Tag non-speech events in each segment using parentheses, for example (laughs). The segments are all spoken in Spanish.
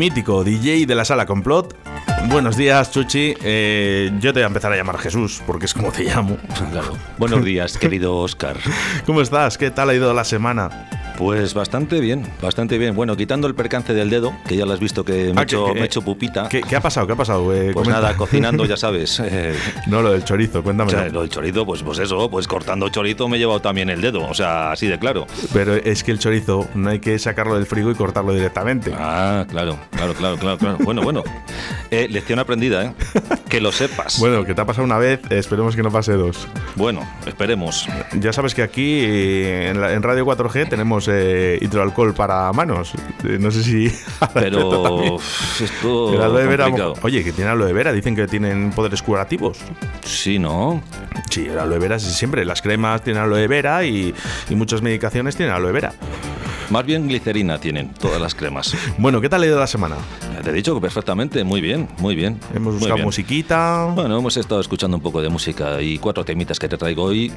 Mítico DJ de la sala complot. Buenos días, Chuchi. Eh, yo te voy a empezar a llamar Jesús, porque es como te llamo. Claro. Buenos días, (laughs) querido Oscar. ¿Cómo estás? ¿Qué tal ha ido la semana? Pues bastante bien, bastante bien. Bueno, quitando el percance del dedo, que ya lo has visto que me, ah, he hecho, pupita. ¿qué, ha pasado? ¿Qué ha pasado? Eh, pues nada, cocinando, ya sabes. (laughs) Eh. no, lo del chorizo, cuéntame. lo del chorizo, pues, pues eso, pues cortando chorizo me he llevado también el dedo, o sea, así de claro. Pero es que el chorizo no hay que sacarlo del frigo y cortarlo directamente. Ah, claro, claro, claro, claro. claro. Bueno, bueno. Eh, lección aprendida, ¿eh? Que lo sepas. Bueno, que te ha pasado una vez, esperemos que no pase dos. Bueno, esperemos. Ya sabes que aquí en, Radio 4G tenemos eh, hidroalcohol para manos. Eh, no sé si. (laughs) Pero esto. oye, que tiene aloe vera, dicen que tienen poderes curativos. Sí, ¿no? Sí, el aloe vera siempre. Las cremas tienen aloe vera y, y muchas medicaciones tienen aloe vera. Más bien glicerina tienen todas las cremas. (laughs) Bueno, ¿qué tal ha ido la semana? Te he dicho que perfectamente, muy bien, muy bien. Hemos buscado musiquita. Bueno, hemos estado escuchando un poco de música y cuatro temitas que te traigo hoy.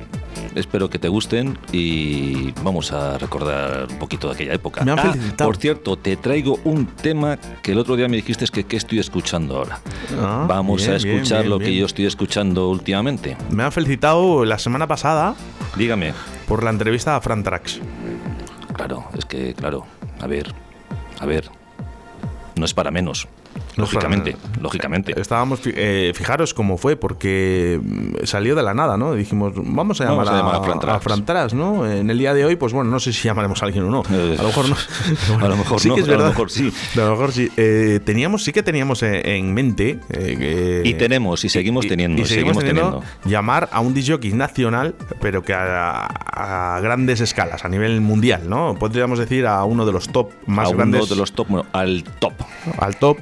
Espero que te gusten y vamos a recordar un poquito de aquella época. Me han ah, por cierto, te traigo un tema que el otro día me dijiste que qué estoy escuchando ahora. Ah, vamos a escuchar lo que yo estoy escuchando últimamente. Me han felicitado la semana pasada. Dígame. Por la entrevista a Fran Trax. Claro, es que, claro, a ver, a ver, no es para menos. Lógicamente, lógicamente. Estábamos, eh, fijaros cómo fue, porque salió de la nada, ¿no? Dijimos, vamos a llamar, a, Fran Tras, ¿no? En el día de hoy, pues bueno, no sé si llamaremos a alguien o no. (laughs) Eh, a lo mejor no. (laughs) a lo mejor sí no, que es verdad. A lo mejor sí. A lo mejor sí. Eh, teníamos, sí que teníamos en mente. y tenemos, y seguimos teniendo. Y, seguimos, teniendo, Llamar a un disc nacional, pero que a, grandes escalas, a nivel mundial, ¿no? Podríamos decir a uno de los top más grandes. A uno de los top, bueno, al top. Al top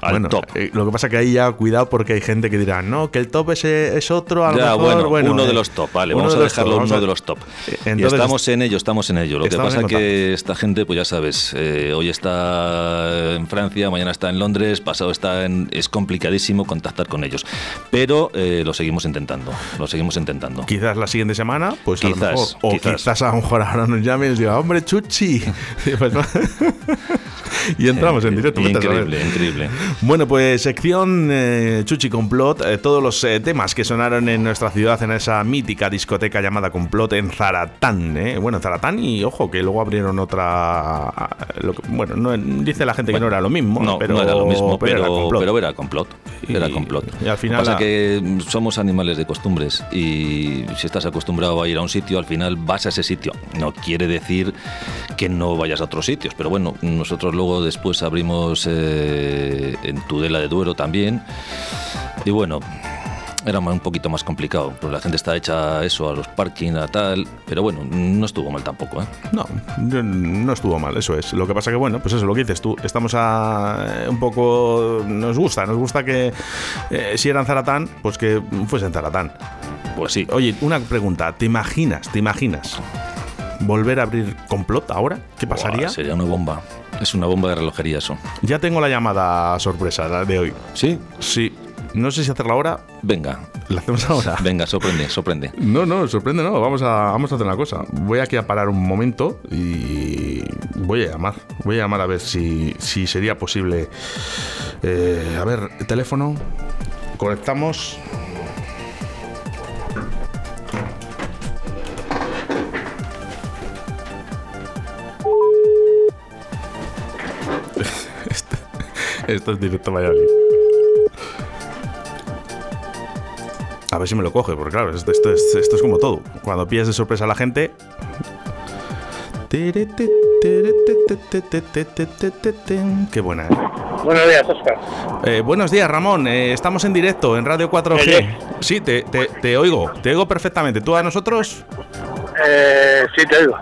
bueno, eh, lo que pasa que ahí ya cuidado porque hay gente que dirá, no, que el top ese es otro, a lo mejor, bueno, uno de eh, los top, vale, vamos a dejarlo uno de los top. y estamos en ello, estamos en ello. Lo que pasa es que esta gente, pues ya sabes, eh, hoy está en Francia, mañana está en Londres, pasado está en... Es complicadísimo contactar con ellos. Pero lo seguimos intentando, lo seguimos intentando. Quizás la siguiente semana, pues quizás, a lo mejor, o quizás. a lo mejor ahora nos llamen y diga, hombre, Chuchi. (laughs) (laughs) (laughs) Y entramos en directo. Increíble, increíble. Bueno, pues sección eh, Chuchi Complot, eh, todos los eh, temas que sonaron en nuestra ciudad en esa mítica discoteca llamada Complot en Zaratán. Bueno, en Zaratán y ojo, que luego abrieron otra... bueno, no, dice la gente que no era lo mismo, no, pero, era lo mismo, pero, era complot. Pero era complot. Era complot. Y, al final... Pasa que somos animales de costumbres y si estás acostumbrado a ir a un sitio, al final vas a ese sitio. No quiere decir que no vayas a otros sitios, pero bueno, nosotros luego después abrimos en Tudela de Duero también. Y bueno, era un poquito más complicado, pues la gente está hecha eso, a los parking, a tal, pero bueno, no estuvo mal tampoco, ¿eh? No, no estuvo mal, eso es. Lo que pasa que, bueno, pues eso, lo que dices tú, estamos a eh, un poco, nos gusta, nos gusta que eh, si eran Zaratán, pues que fuesen Zaratán. Pues sí. Oye, una pregunta, ¿te imaginas, te imaginas volver a abrir complot ahora? ¿Qué pasaría? sería una bomba. Es una bomba de relojería eso. Ya tengo la llamada sorpresa de hoy. ¿Sí? Sí. No sé si hacerla ahora. Venga. ¿La hacemos ahora? (laughs) Venga, sorprende, sorprende. No, no, sorprende no. Vamos a, vamos a hacer una cosa. Voy aquí a parar un momento y voy a llamar. Voy a llamar a ver si, si sería posible. Eh, a ver, teléfono. Conectamos. Esto es directo Valladolid. A ver si me lo coge, porque claro, esto, es, esto es como todo. Cuando pillas de sorpresa a la gente. Qué buena, ¿eh? Buenos días, Oscar. Eh, buenos días, Ramón. Eh, estamos en directo en Radio 4G. Sí, te, te, te, oigo, te oigo perfectamente. ¿Tú a nosotros? Eh, sí, te oigo.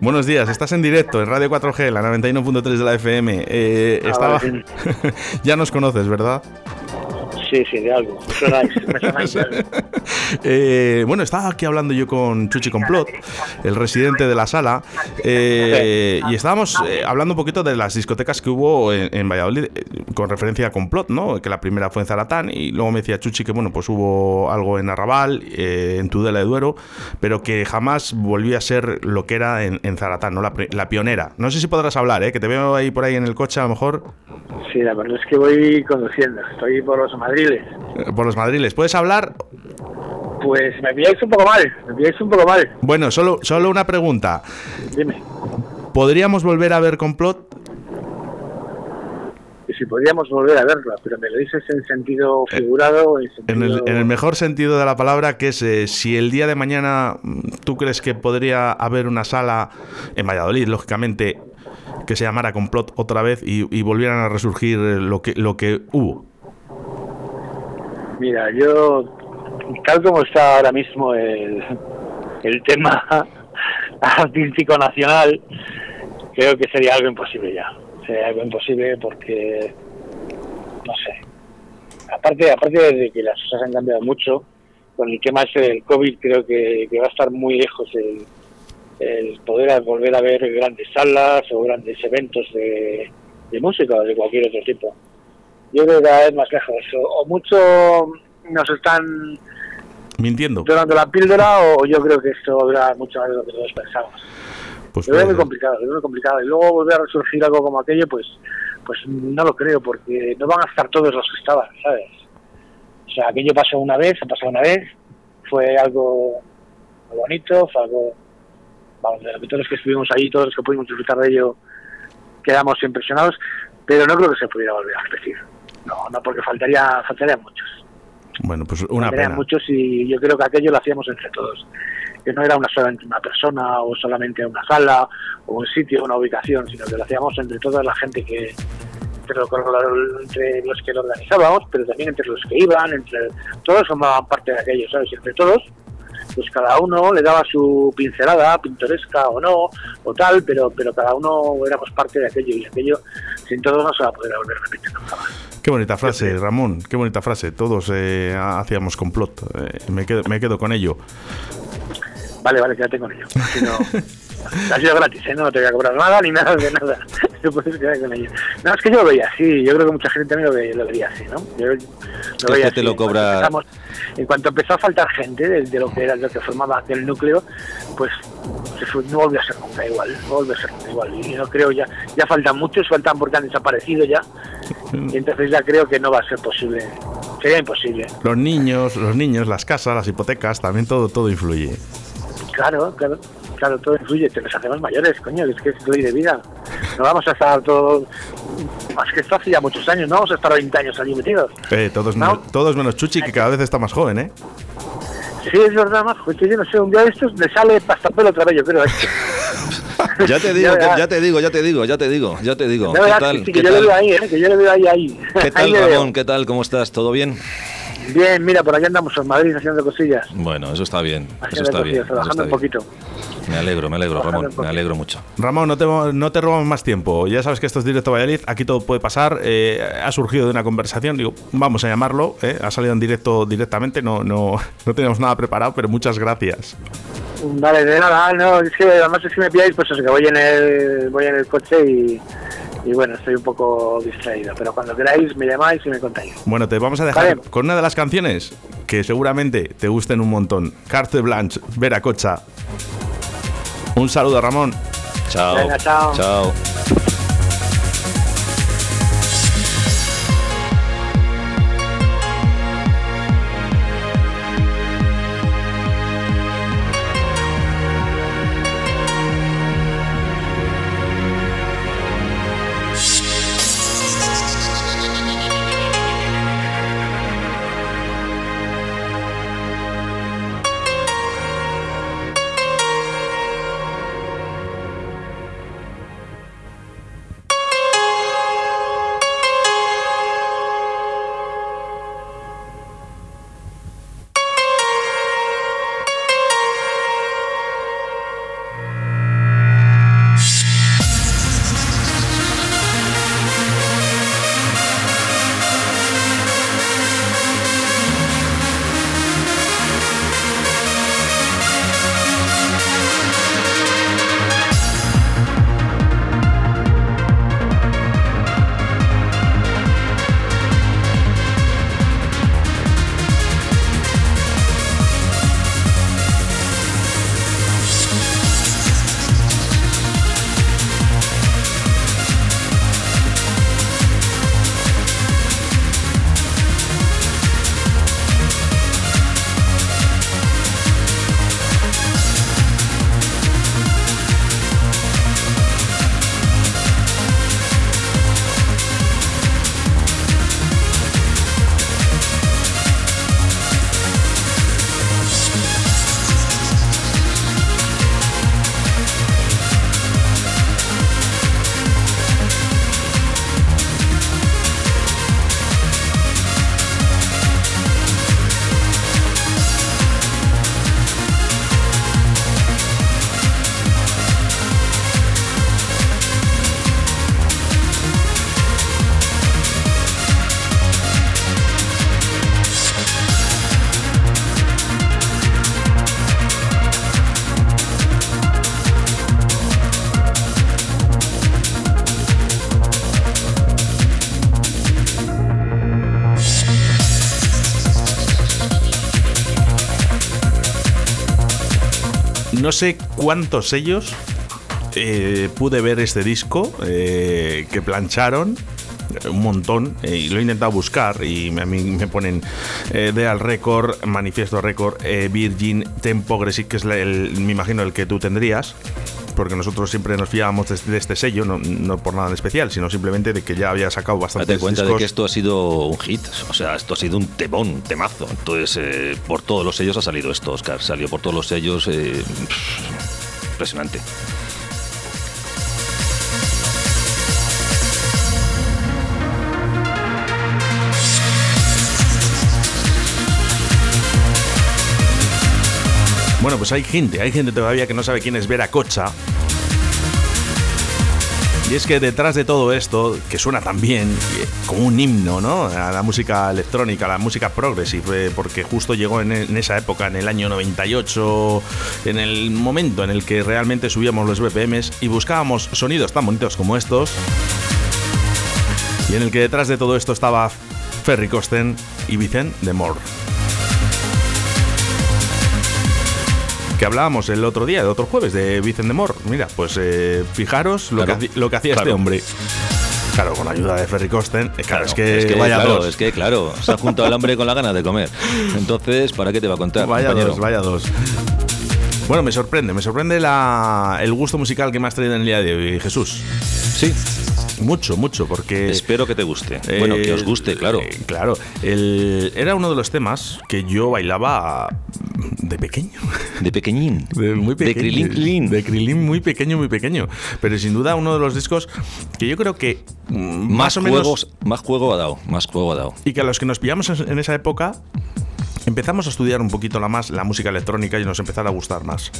Buenos días, estás en directo en Radio 4G, la 91.3 de la FM. Eh, Ah, estaba... vale, (laughs) ya nos conoces, ¿verdad? Sí, sí, de algo. Me sonáis, me sonáis de (laughs) algo. Eh, bueno, estaba aquí hablando yo con Chuchi Complot, el residente de la sala, eh, y estábamos eh, hablando un poquito de las discotecas que hubo en, en Valladolid eh, con referencia a Complot, ¿no? Que la primera fue en Zaratán y luego me decía Chuchi que, bueno, pues hubo algo en Arrabal, eh, en Tudela de Duero, pero que jamás volvió a ser lo que era en, en Zaratán, ¿no? La, la pionera. No sé si podrás hablar, ¿eh? Que te veo ahí por ahí en el coche a lo mejor, Sí, la verdad es que voy conduciendo. Estoy por los madriles. por los madriles. ¿Puedes hablar? Pues me pilláis un poco mal. Me pilláis un poco mal. Bueno, solo, solo una pregunta. Dime. ¿Podríamos volver a ver Complot? Y si podríamos volver a verla, pero me lo dices en sentido figurado o en sentido... En el, en el mejor sentido de la palabra, que es eh, si el día de mañana mm, tú crees que podría haber una sala en Valladolid, lógicamente, que se llamara Complot otra vez y, y volvieran a resurgir eh, lo que, lo que hubo. Mira, yo, tal como está ahora mismo el, el tema artístico nacional, creo que sería algo imposible ya. Sería algo imposible porque, no sé. Aparte, aparte de que las cosas han cambiado mucho, con el tema ese del COVID creo que, que va a estar muy lejos el, el poder volver a ver grandes salas o grandes eventos de, música o de cualquier otro tipo yo creo que cada vez más lejos. O mucho nos están Mintiendo. dorando la píldora o yo creo que esto va a durar mucho más de lo que todos pensamos. Pues Lo veo puede muy complicado, lo veo muy complicado. Y luego volver a resurgir algo como aquello, pues pues no lo creo, porque no van a estar todos los que estaban, ¿sabes? O sea, aquello pasó una vez, ha pasado una vez, fue algo bonito, fue algo, vamos, de lo que todos los que estuvimos ahí, todos los que pudimos disfrutar de ello, quedamos impresionados, pero no creo que se pudiera volver a repetir. No, no, porque faltaría, faltarían muchos. Bueno, pues una muchos y yo creo que aquello lo hacíamos entre todos. Que no era una solamente una persona o solamente una sala o un sitio, una ubicación, sino que lo hacíamos entre toda la gente que entre, lo- entre los que lo organizábamos, pero también entre los que iban, entre todos formaban parte de aquello, ¿sabes? Y entre todos, pues cada uno le daba su pincelada, pintoresca o no, o tal, pero pero cada uno éramos parte de aquello y aquello sin todos no se va a poder volver a repetir nunca más. Qué bonita frase, Ramón. Qué bonita frase. Todos eh, hacíamos complot. Eh, me, quedo, me quedo con ello. Vale, vale, quédate con ello. Si no, ha sido gratis, ¿eh? No te voy a cobrar nada ni nada de nada. (laughs) Te puedes quedar con ello. No, es que yo lo veía así. Yo creo que mucha gente también lo, ve- lo vería así, ¿no? Yo lo que veía te así. lo En cuanto cobra- empezamos- En cuanto empezó a faltar gente de, de lo que era lo que formaba aquel núcleo, pues se fue- no volvió a ser nunca igual. No volvió a ser nunca igual. Y no creo ya. Ya faltan muchos, faltan porque han desaparecido ya. Y entonces ya creo que no va a ser posible. Sería imposible. Los niños, los niños, las casas, las hipotecas, también todo, todo influye. Claro, claro, claro, todo influye, te nos hacemos mayores, coño, es que es ley de vida. No vamos a estar todos, es que esto hace ya muchos años, no vamos a estar 20 años allí metidos. Eh, todos, ¿No? menos, todos menos Chuchi, que cada vez está más joven, ¿eh? Sí, es verdad, que yo no sé, un día de estos me sale pastapelo otra vez, yo creo. que- Ya te (laughs) digo, Ya que- verás. ya te digo, ya te digo, ya te digo, ya te digo. ¿Qué tal? que ¿Qué que yo le veo ahí, ¿eh? que yo le veo ahí, ahí. ¿Qué (laughs) tal. Ramón? ¿Qué tal? ¿Cómo estás? ¿Todo bien? Bien, mira, por aquí andamos en Madrid haciendo cosillas. Bueno, eso está bien. Eso Haciendo está bien. cosillas, eso trabajando está un bien. Me alegro, me alegro, Ramón. Me alegro mucho. Ramón, no te, no te robamos más tiempo. Ya sabes que esto es directo Valladolid, aquí todo puede pasar. Eh, ha surgido de una conversación, digo, vamos a llamarlo. eh, Ha salido en directo directamente, no, no, (laughs) no tenemos nada preparado, pero muchas gracias. Vale, de nada, no, es que además es que me pilláis, pues eso, que voy en el, voy en el coche y, y bueno, estoy un poco distraído, pero cuando queráis me llamáis y me contáis. Bueno, te vamos a dejar Vale. con una de las canciones que seguramente te gusten un montón. Carte Blanche, Vera Cocha. Un saludo, Ramón. Chao. Venga, chao. Chao. No sé cuántos sellos eh, pude ver este disco eh, que plancharon un montón eh, y lo he intentado buscar y a mí me ponen eh, Deal Record, Manifiesto Record, eh, Virgin, Tempo Progressive, que es el, me imagino el que tú tendrías porque nosotros siempre nos fiábamos de, este sello, no, por nada en especial, sino simplemente de que ya había sacado bastante. Date cuenta de que esto ha sido un hit, o sea, esto ha sido un temón, un temazo. Entonces, por todos los sellos ha salido esto, Oscar, salió por todos los sellos. impresionante. Bueno, pues hay gente, hay gente todavía que no sabe quién es Vera Cocha. Y es que detrás de todo esto, que suena tan bien, como un himno, ¿no? A la música electrónica, a la música progressive, porque justo llegó en, esa época, en el año 98, en el momento en el que realmente subíamos los BPMs y buscábamos sonidos tan bonitos como estos. Y en el que detrás de todo esto estaba Ferry Costen y Vicente de Moore. Que hablábamos el otro día, el otro jueves, de Vicente de Mor. Mira, pues eh, fijaros lo, que, lo que hacía este hombre. Claro, con ayuda de Ferry Costen. Eh, claro, es que, vaya dos. Es que, claro, se ha juntado el hambre con la ganas de comer. Entonces, ¿para qué te va a contar? Vaya dos, vaya dos. Bueno, me sorprende, me sorprende la, el gusto musical que me has traído en el día de hoy, Jesús. Sí, mucho, mucho, porque... Espero que te guste. bueno, que os guste, claro. Eh, claro. El, era uno de los temas que yo bailaba de pequeño. De pequeñín. (laughs) De muy pequeño. De Krilin De Krilin muy pequeño, muy pequeño. Pero sin duda uno de los discos que yo creo que mm, más, o menos... Más juego ha dado, más juego ha dado. Y que a los que nos pillamos en esa época empezamos a estudiar un poquito la más la música electrónica y nos empezara a gustar más.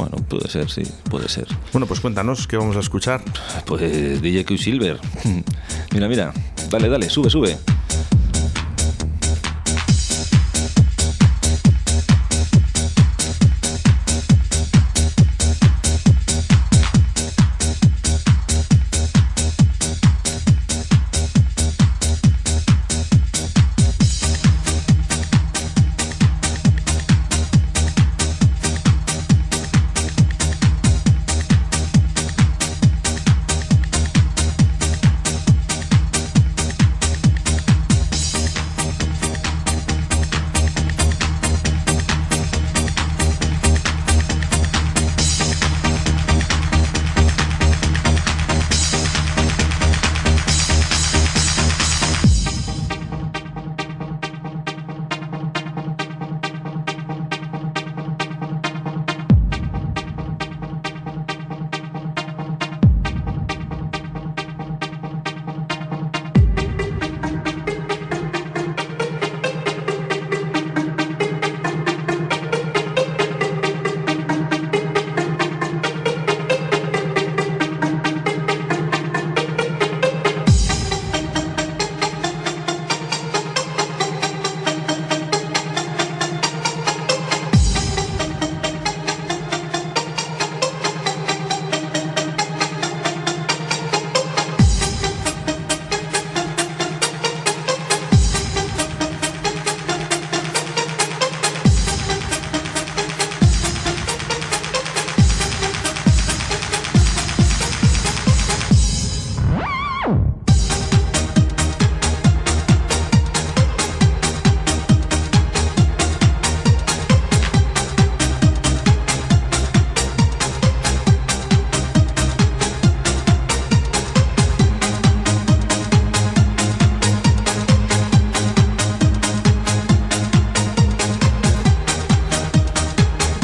Bueno, puede ser, sí, puede ser. Bueno, pues cuéntanos, ¿qué vamos a escuchar? Pues DJ Q Silver. (laughs) mira, mira, dale, dale, sube, sube.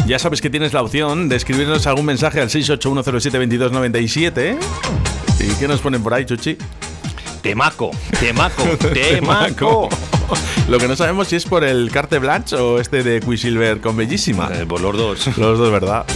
Ya sabes que tienes la opción de escribirnos algún mensaje al 681072297. ¿Y qué nos ponen por ahí, Chuchi? Temaco, (laughs) temaco, temaco. Lo que no sabemos si es por el Carte Blanche o este de Quisilver con Bellísima. Eh, por los dos. Los dos, ¿verdad?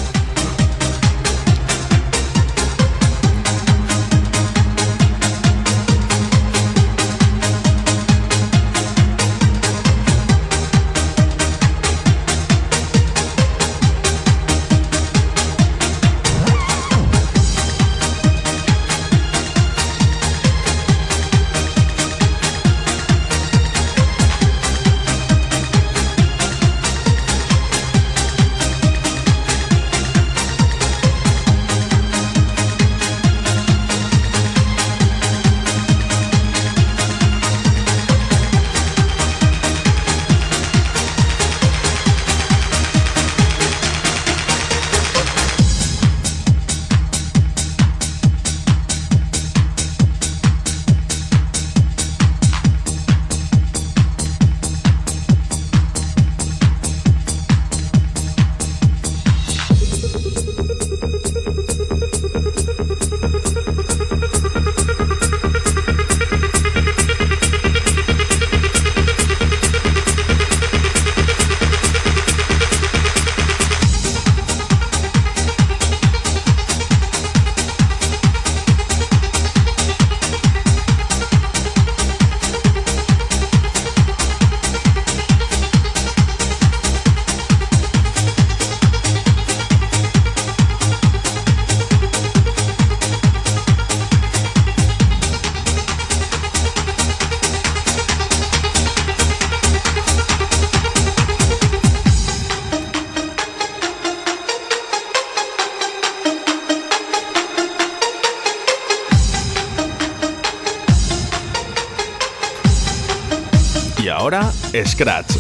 Scratch.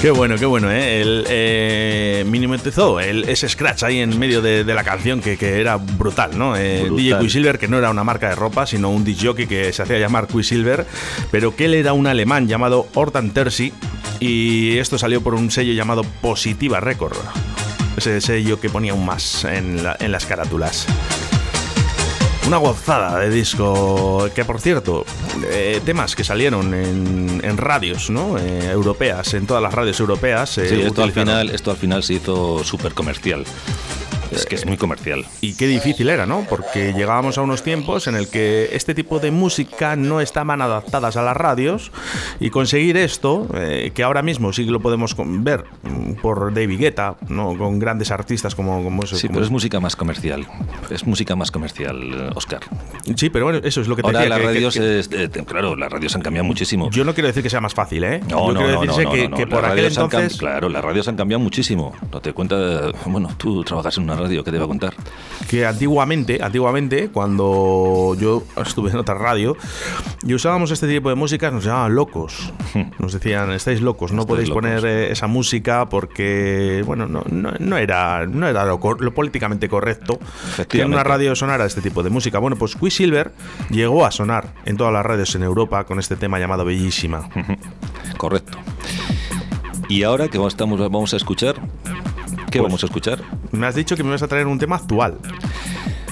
Qué bueno, qué bueno, ¿eh? El, eh, el, ese scratch ahí en medio de, la canción que, era brutal, ¿no? Eh, DJ Quisilver, que no era una marca de ropa, sino un DJ que se hacía llamar Quisilver, pero que él era un alemán llamado Hortan Terzi y esto salió por un sello llamado Positiva Record. Ese sello que ponía un más en, en las carátulas. Una gozada de disco que, por cierto, eh, temas que salieron en, radios ¿no? Eh, europeas, en todas las radios europeas. Eh, sí, esto al, final, esto al final se hizo súper comercial. Es que es muy comercial. Y qué difícil era, ¿no? Porque llegábamos a unos tiempos en el que este tipo de música no estaban adaptadas a las radios y conseguir esto, eh, que ahora mismo sí que lo podemos ver mm, por David Guetta, ¿no? Con grandes artistas como, como eso. Sí, pero es música más comercial. Es música más comercial, Oscar. Sí, pero bueno, eso es lo que te ahora las radios, eh, claro, las radios han cambiado muchísimo. Yo no quiero decir que sea más fácil, ¿eh? No, no, quiero no, que, que por aquel entonces... Claro, las radios han cambiado muchísimo. No te cuenta... Bueno, tú trabajas en una radio, ¿qué te va a contar? Que antiguamente, antiguamente, cuando yo estuve en otra radio y usábamos este tipo de música, nos llamaban locos. (laughs) Nos decían, estáis locos, no podéis poner eh, esa música porque, bueno, no, no, era, no era lo, políticamente correcto que en una radio sonara este tipo de música. Bueno, pues Quisilver llegó a sonar en todas las radios en Europa con este tema llamado Bellísima. (laughs) Correcto. Y ahora que estamos, vamos a escuchar ¿Qué pues, vamos a escuchar? Me has dicho que me vas a traer un tema actual.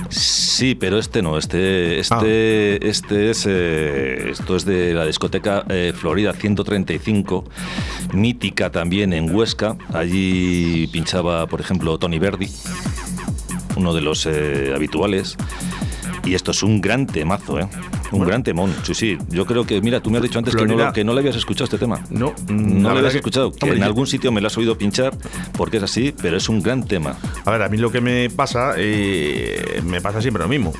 Sí, pero este no, este, este, ah. este es, eh, esto es de la discoteca eh, Florida 135, mítica también en Huesca. Allí pinchaba, por ejemplo, Tony Verdi, uno de los eh, habituales. Y esto es un gran temazo, ¿eh? Un gran temón, sí, sí. Yo creo que, mira, tú me has dicho antes que no, que no, le habías escuchado este tema. No, no le habías escuchado. Que en algún sitio me lo has oído pinchar porque es así, pero es un gran tema. A ver, a mí lo que me pasa, eh, me pasa siempre lo mismo.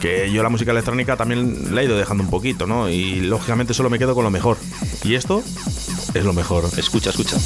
Que yo la música electrónica también la he ido dejando un poquito, ¿no? Y lógicamente solo me quedo con lo mejor. Y esto es lo mejor. Escucha, escucha.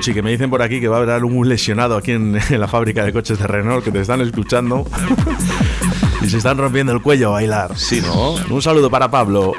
Que me dicen por aquí que va a haber un lesionado aquí en, (laughs) en la fábrica de coches de Renault que te están escuchando (laughs) y se están rompiendo el cuello a bailar. Sí, ¿no? Un saludo para Pablo.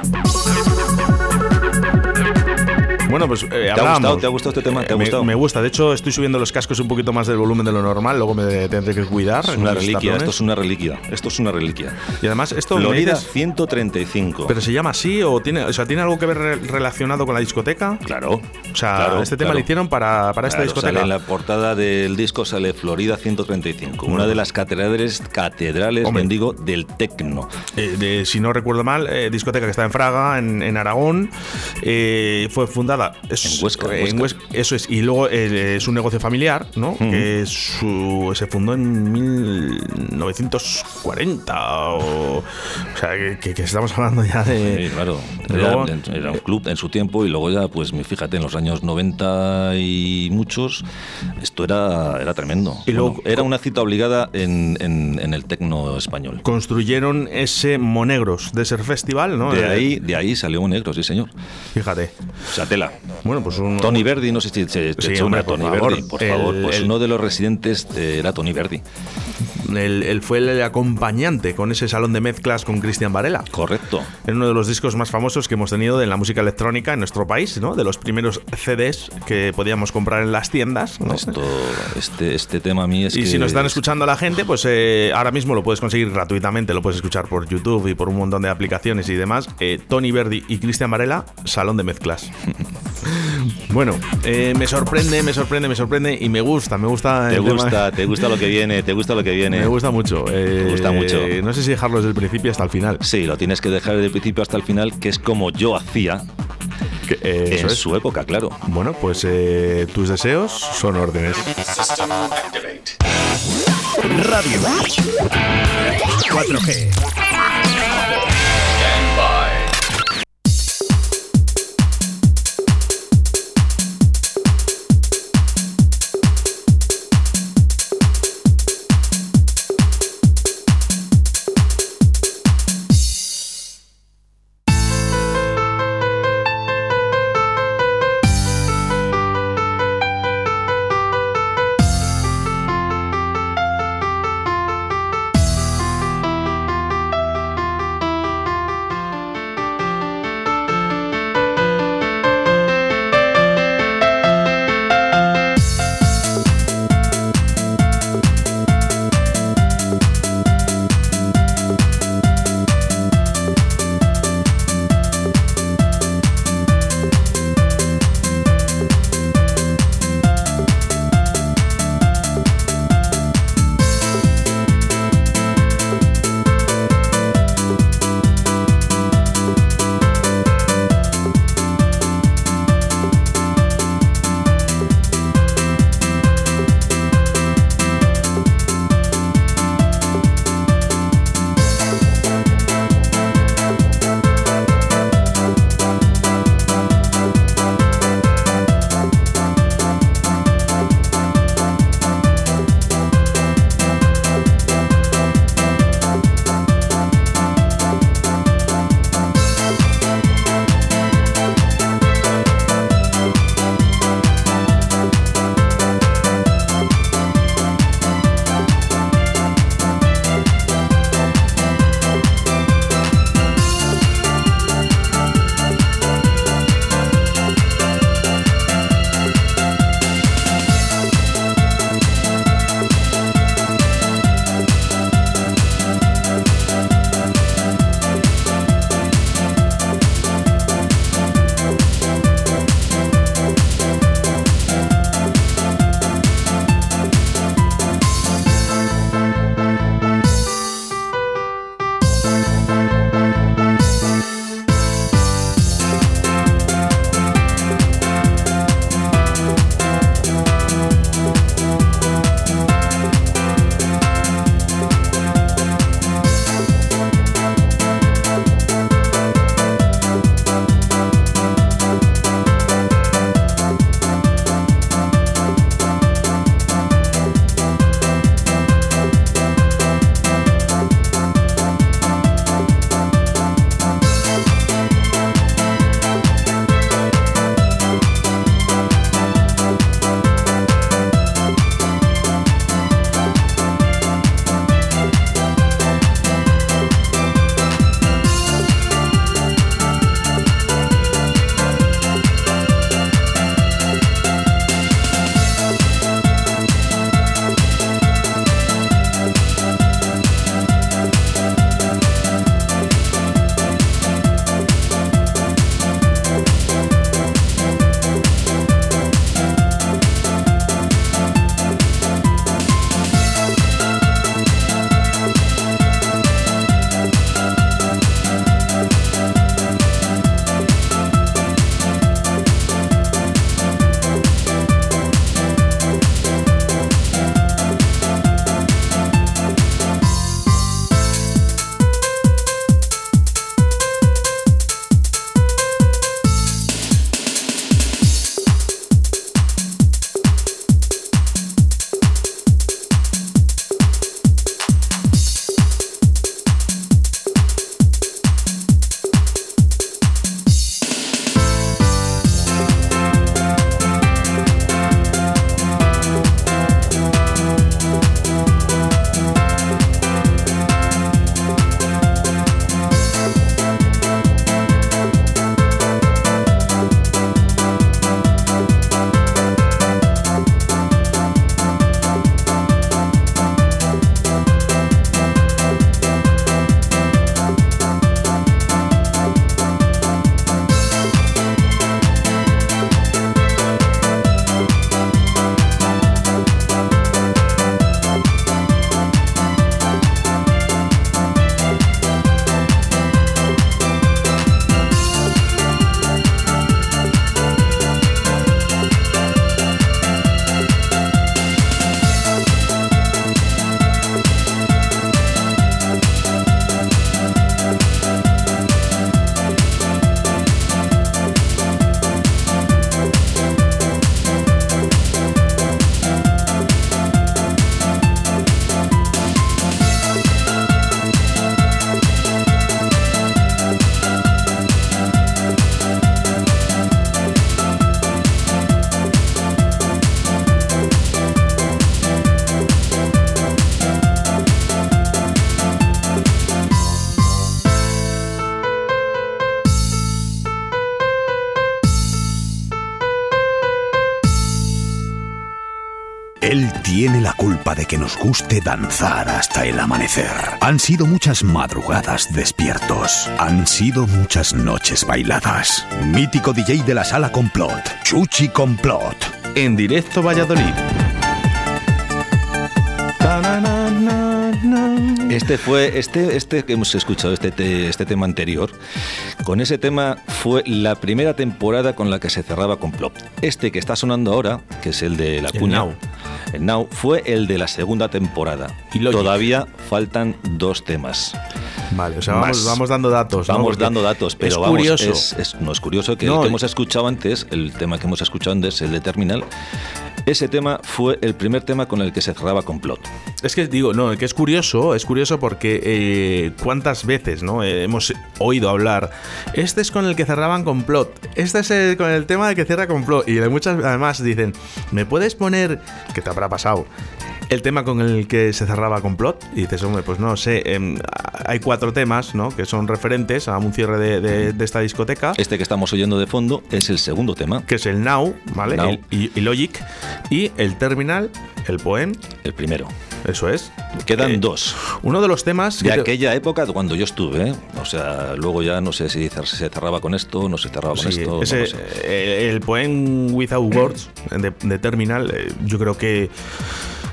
Bueno, pues eh, ¿Te ha gustado? ¿Te ha gustado este tema? ¿Te ha Me- gustado? Me, gusta. De hecho, estoy subiendo los cascos un poquito más del volumen de lo normal. Luego me tendré que cuidar. Es una reliquia, esto es una reliquia. Esto es una reliquia. Y además, esto Florida dices- 135. ¿Pero se llama así o tiene, o sea, tiene algo que ver re- relacionado con la discoteca? claro. O sea, claro, este tema claro. lo hicieron para, para esta Claro, discoteca. sale en la portada del disco sale Florida 135, una de las catedrales, catedrales, Hombre. bien digo, del tecno. Eh, de- si no recuerdo mal, eh, discoteca que está en Fraga, en, en Aragón. eh, fue fundada es- En Huesca, en eh, Huesca. Huesca, Eso es. Y luego eh, es un negocio familiar, ¿no? Que su- se fundó en 1940. O, o sea, que, que- estamos hablando ya de. Sí, claro. Era, luego- era un club en su tiempo y luego ya, pues fíjate, en los años 90 y muchos, esto era, era tremendo. Y luego- Bueno, era una cita obligada en, en- en el tecno español. Construyeron ese Monegros Desert Festival, ¿no? De Eh, ahí, de ahí salió un negro, sí señor. Fíjate. O sea, tela. Bueno, pues un. Tony Verdi, no sé si Sí, hombre, nombra por Tony favor. Verdi, por El- favor. Pues el- uno de los residentes era Tony Verdi. Él, él fue el acompañante con ese salón de mezclas con Cristian Varela. Correcto. Es uno de los discos más famosos que hemos tenido de la música electrónica en nuestro país, ¿no? De los primeros CDs que podíamos comprar en las tiendas. ¿no? Esto, este, este tema a mí es y que si nos están escuchando la gente, pues eh, ahora mismo lo puedes conseguir gratuitamente, lo puedes escuchar por YouTube y por un montón de aplicaciones y demás. Eh, Tony Verdi y Cristian Varela, Salón de Mezclas. (laughs) bueno, eh, me sorprende, me sorprende, me sorprende y me gusta, me gusta. Te el tema- gusta, te gusta lo que viene, te gusta lo que viene. Me gusta mucho. eh, gusta mucho. No sé si dejarlo desde el principio hasta el final. Sí, lo tienes que dejar desde el principio hasta el final, que es como yo hacía Que, eh, eso en es. su época, claro. Bueno, pues eh, tus deseos son órdenes. Radio 4G. Culpa de que nos guste danzar hasta el amanecer. Han sido muchas madrugadas despiertos. Han sido muchas noches bailadas. Mítico DJ de la sala complot, Chuchi Complot. En directo Valladolid. Este fue, este, este que hemos escuchado, este, te- este tema anterior, con ese tema fue la primera temporada con la que se cerraba Complot. Este que está sonando ahora, que es el de la Now. El Now, fue el de la segunda temporada. Y. Todavía faltan dos temas. Vale, o sea, vamos, dando datos. ¿no? Vamos Porque dando datos, pero es vamos, curioso. es, es- no es curioso que No, el que hemos escuchado antes, el tema que hemos escuchado antes, el de Terminal, ese tema fue el primer tema con el que se cerraba Complot. Es que digo, no, que es curioso, es curioso porque eh, cuántas veces no Eh, hemos oído hablar. Este es con el que cerraban complot. Este es el- con el tema de que cierra complot. Y muchas además dicen, ¿me puedes poner qué te habrá pasado? El tema con el que se cerraba complot. Y dices, hombre, pues no sé. em, hay cuatro temas, ¿no? Que son referentes a un cierre de, de- de esta discoteca. Este que estamos oyendo de fondo es el segundo tema, que es el Now, ¿vale? Now. El- y, y Logic. Y el Terminal, el Poem. el primero. Eso es. Quedan Eh, dos. Uno de los temas. De que te- aquella época cuando yo estuve, ¿eh? o sea, luego ya no sé si se cerraba con esto, no se cerraba con Sí, esto. no ese, sé. eh, el Poem Without Words de, de Terminal, eh, yo creo que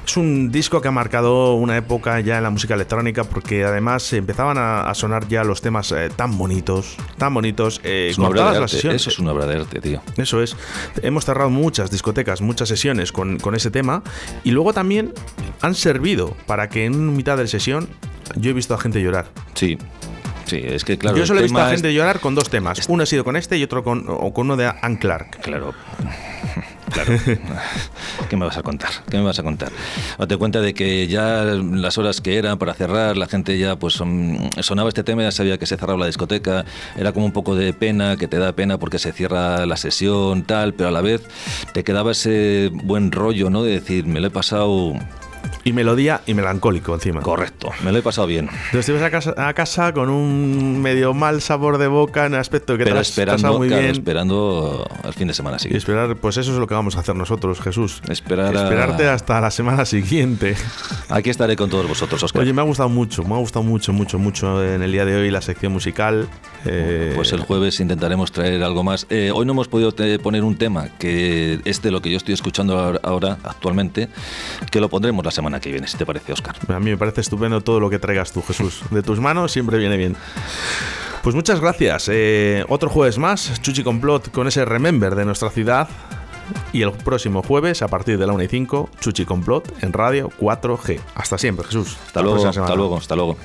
es un disco que ha marcado una época ya en la música electrónica porque además empezaban a, a sonar ya los temas eh, tan bonitos, tan bonitos, eh, Es una obra de arte. Eso es una obra de arte, tío. Eso es. Hemos cerrado muchas discotecas, muchas sesiones con, con ese tema y luego también han servido para que en mitad de sesión yo he visto a gente llorar. Sí, sí, es que claro. yo solo he visto a es- gente llorar con dos temas. Uno ha sido con este y otro con, o con uno de Anne Clark. Claro. Claro. (laughs) ¿Qué me vas a contar? ¿Qué me vas a contar? Date cuenta de que ya las horas que eran para cerrar, la gente ya pues sonaba este tema, ya sabía que se cerraba la discoteca, era como un poco de pena, que te da pena porque se cierra la sesión, tal, pero a la vez te quedaba ese buen rollo, ¿no? De decir, me lo he pasado Y melodía y melancólico encima. correcto, me lo he pasado bien. Entonces te vas a casa, a casa con un medio mal sabor de boca en aspecto que Pero te has pasado esperando, muy claro, bien. esperando al fin de semana Y siguiente. esperar, pues eso es lo que vamos a hacer nosotros, Jesús. Esperar a- Esperarte hasta la semana siguiente. Aquí estaré con todos vosotros, Oscar. Oye, me ha gustado mucho, me ha gustado mucho, mucho, mucho en el día de hoy la sección musical. Eh, Pues el jueves intentaremos traer algo más. Eh, hoy no hemos podido poner un tema que es de lo que yo estoy escuchando ahora- ahora, actualmente, que lo pondremos la semana que viene, si te parece, Oscar. A mí me parece estupendo todo lo que traigas tú, Jesús. De tus manos siempre viene bien. Pues muchas gracias. Eh, otro jueves más, Chuchi Complot con ese Remember de nuestra ciudad. Y el próximo jueves, a partir de la 1 y 5, Chuchi Complot en Radio 4G. Hasta siempre, Jesús. Hasta luego, hasta luego, hasta luego.